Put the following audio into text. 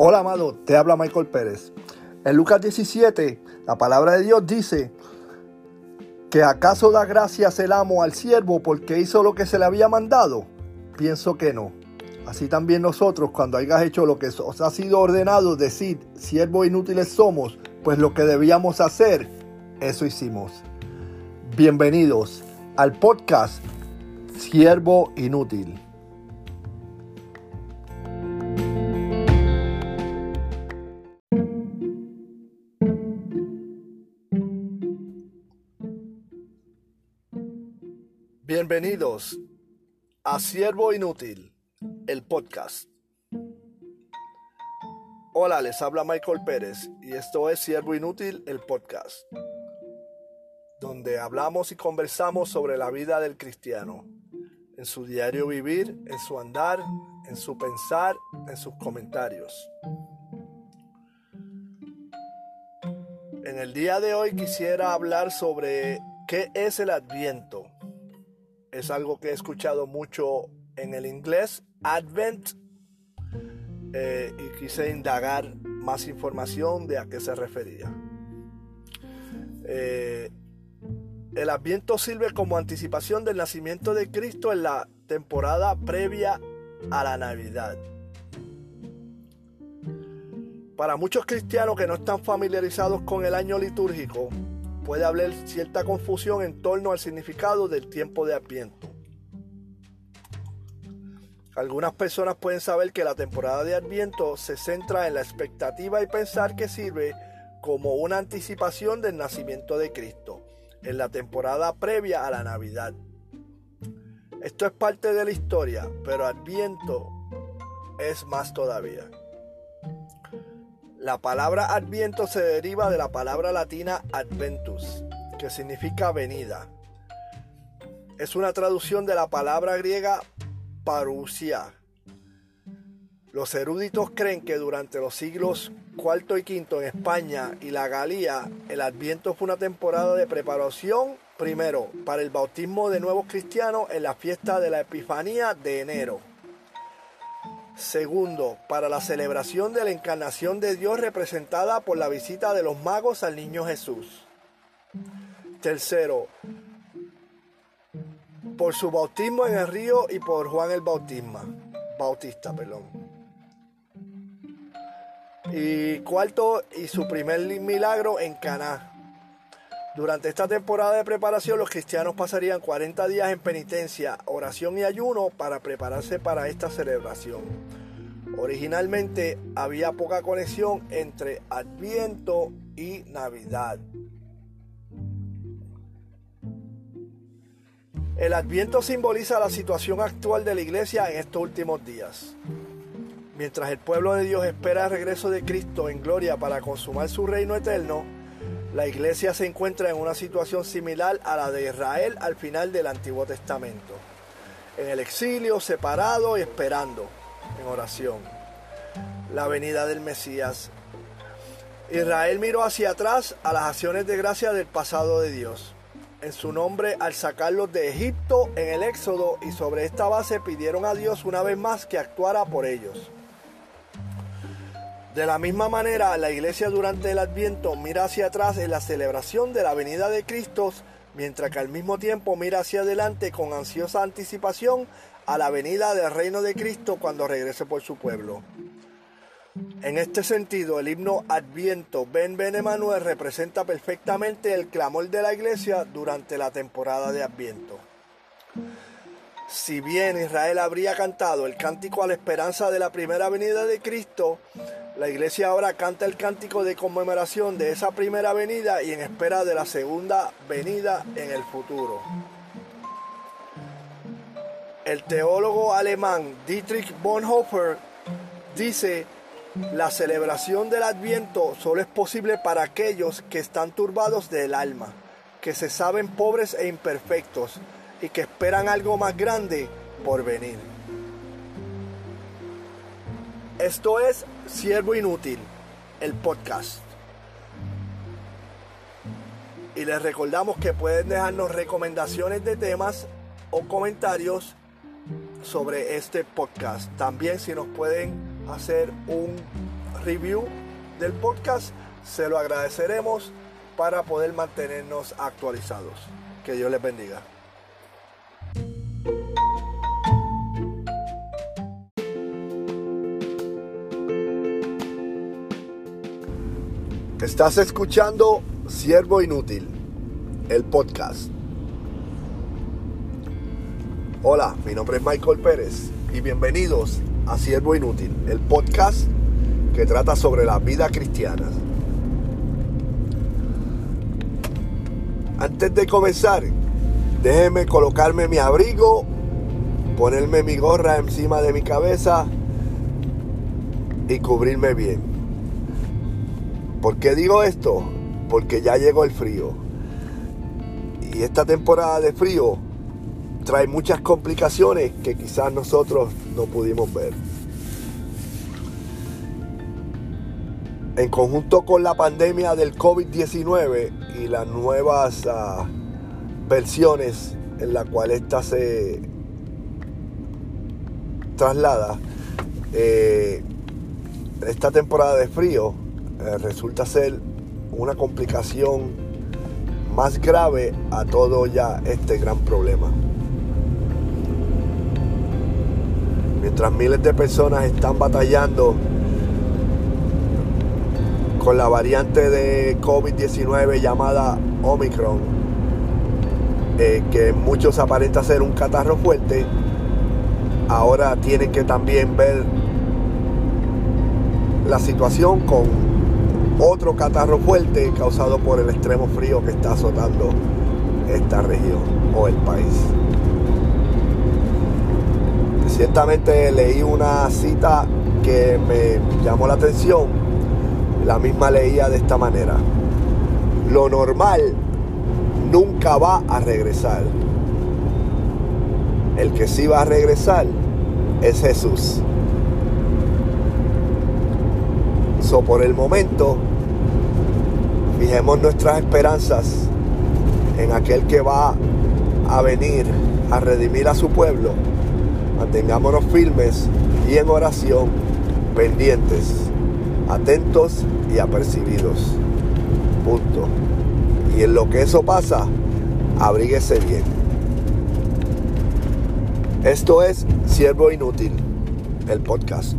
Hola amado, te habla Michael Pérez. En Lucas 17, la palabra de Dios dice que acaso da gracias el amo al siervo porque hizo lo que se le había mandado. Pienso que no. Así también nosotros, cuando hayas hecho lo que os ha sido ordenado, decir, siervos inútiles somos, pues lo que debíamos hacer, eso hicimos. Bienvenidos al podcast Siervo Inútil. Bienvenidos a Siervo Inútil, el podcast. Hola, les habla Michael Pérez y esto es Siervo Inútil, el podcast, donde hablamos y conversamos sobre la vida del cristiano, en su diario vivir, en su andar, en su pensar, en sus comentarios. En el día de hoy quisiera hablar sobre qué es el adviento es algo que he escuchado mucho en el inglés, Advent, eh, y quise indagar más información de a qué se refería. Eh, el Adviento sirve como anticipación del nacimiento de Cristo en la temporada previa a la Navidad. Para muchos cristianos que no están familiarizados con el año litúrgico, puede haber cierta confusión en torno al significado del tiempo de Adviento. Algunas personas pueden saber que la temporada de Adviento se centra en la expectativa y pensar que sirve como una anticipación del nacimiento de Cristo, en la temporada previa a la Navidad. Esto es parte de la historia, pero Adviento es más todavía. La palabra adviento se deriva de la palabra latina adventus, que significa venida. Es una traducción de la palabra griega parousia. Los eruditos creen que durante los siglos IV y V en España y la Galía, el Adviento fue una temporada de preparación, primero, para el bautismo de nuevos cristianos en la fiesta de la Epifanía de enero Segundo, para la celebración de la encarnación de Dios representada por la visita de los magos al niño Jesús. Tercero, por su bautismo en el río y por Juan el Bautisma, Bautista. Perdón. Y cuarto, y su primer milagro en Caná. Durante esta temporada de preparación los cristianos pasarían 40 días en penitencia, oración y ayuno para prepararse para esta celebración. Originalmente había poca conexión entre Adviento y Navidad. El Adviento simboliza la situación actual de la iglesia en estos últimos días. Mientras el pueblo de Dios espera el regreso de Cristo en gloria para consumar su reino eterno, la iglesia se encuentra en una situación similar a la de Israel al final del Antiguo Testamento, en el exilio, separado y esperando, en oración, la venida del Mesías. Israel miró hacia atrás a las acciones de gracia del pasado de Dios, en su nombre al sacarlos de Egipto en el Éxodo y sobre esta base pidieron a Dios una vez más que actuara por ellos. De la misma manera, la iglesia durante el Adviento mira hacia atrás en la celebración de la venida de Cristo, mientras que al mismo tiempo mira hacia adelante con ansiosa anticipación a la venida del reino de Cristo cuando regrese por su pueblo. En este sentido, el himno Adviento Ben Ben Emanuel representa perfectamente el clamor de la iglesia durante la temporada de Adviento. Si bien Israel habría cantado el cántico a la esperanza de la primera venida de Cristo, la iglesia ahora canta el cántico de conmemoración de esa primera venida y en espera de la segunda venida en el futuro. El teólogo alemán Dietrich Bonhoeffer dice, la celebración del adviento solo es posible para aquellos que están turbados del alma, que se saben pobres e imperfectos, y que esperan algo más grande por venir. Esto es Siervo Inútil, el podcast. Y les recordamos que pueden dejarnos recomendaciones de temas o comentarios sobre este podcast. También si nos pueden hacer un review del podcast, se lo agradeceremos para poder mantenernos actualizados. Que Dios les bendiga. Estás escuchando Siervo Inútil, el podcast. Hola, mi nombre es Michael Pérez y bienvenidos a Siervo Inútil, el podcast que trata sobre la vida cristiana. Antes de comenzar, déjeme colocarme mi abrigo, ponerme mi gorra encima de mi cabeza y cubrirme bien. ¿Por qué digo esto? Porque ya llegó el frío. Y esta temporada de frío trae muchas complicaciones que quizás nosotros no pudimos ver. En conjunto con la pandemia del COVID-19 y las nuevas uh, versiones en la cual esta se traslada, eh, esta temporada de frío eh, resulta ser una complicación más grave a todo ya este gran problema. mientras miles de personas están batallando con la variante de COVID-19 llamada Omicron, eh, que muchos aparenta ser un catarro fuerte, ahora tienen que también ver la situación con otro catarro fuerte causado por el extremo frío que está azotando esta región o el país. Ciertamente leí una cita que me llamó la atención. La misma leía de esta manera. Lo normal nunca va a regresar. El que sí va a regresar es Jesús. Por el momento, fijemos nuestras esperanzas en aquel que va a venir a redimir a su pueblo Mantengámonos firmes y en oración, pendientes, atentos y apercibidos. Punto. Y en lo que eso pasa, abríguese bien. Esto es Siervo Inútil, el podcast.